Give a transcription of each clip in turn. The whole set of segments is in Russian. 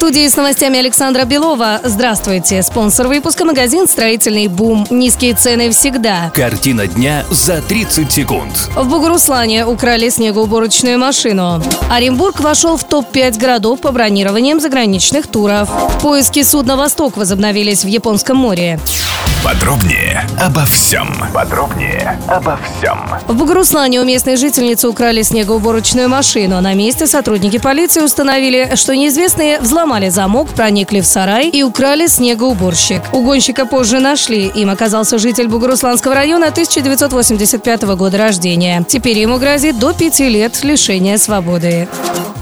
Студии с новостями Александра Белова. Здравствуйте. Спонсор выпуска магазин «Строительный бум». Низкие цены всегда. Картина дня за 30 секунд. В Бугуруслане украли снегоуборочную машину. Оренбург вошел в топ-5 городов по бронированиям заграничных туров. Поиски судна «Восток» возобновились в Японском море. Подробнее обо всем. Подробнее обо всем. В Бугуруслане у местной жительницы украли снегоуборочную машину. На месте сотрудники полиции установили, что неизвестные взломали замок, проникли в сарай и украли снегоуборщик. Угонщика позже нашли. Им оказался житель Бугурусланского района 1985 года рождения. Теперь ему грозит до пяти лет лишения свободы.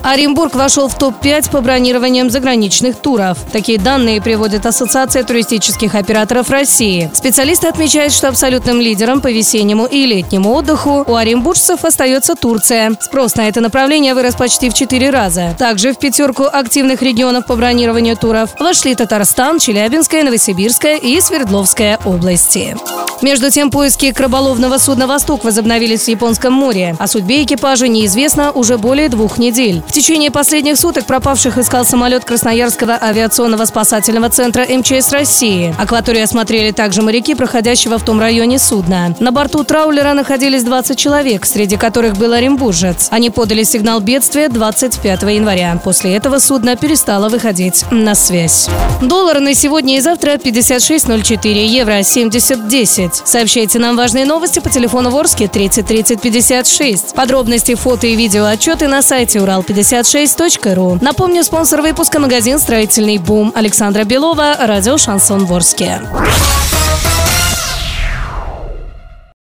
Оренбург вошел в топ-5 по бронированиям заграничных туров. Такие данные приводит Ассоциация туристических операторов России. Специалисты отмечают, что абсолютным лидером по весеннему и летнему отдыху у оренбуржцев остается Турция. Спрос на это направление вырос почти в 4 раза. Также в пятерку активных регионов по бронированию туров вошли Татарстан, Челябинская, Новосибирская и Свердловская области. Между тем, поиски краболовного судна «Восток» возобновились в Японском море. О судьбе экипажа неизвестно уже более двух недель. В течение последних суток пропавших искал самолет Красноярского авиационного спасательного центра МЧС России. Акваторию осмотрели также моряки, проходящего в том районе судна. На борту траулера находились 20 человек, среди которых был оренбуржец. Они подали сигнал бедствия 25 января. После этого судно перестало выходить на связь. Доллар на сегодня и завтра 56.04, евро 70.10. Сообщайте нам важные новости по телефону Ворске 30 30 56. Подробности, фото и видео отчеты на сайте урал56.ру. Напомню, спонсор выпуска магазин «Строительный бум» Александра Белова, радио «Шансон Ворске».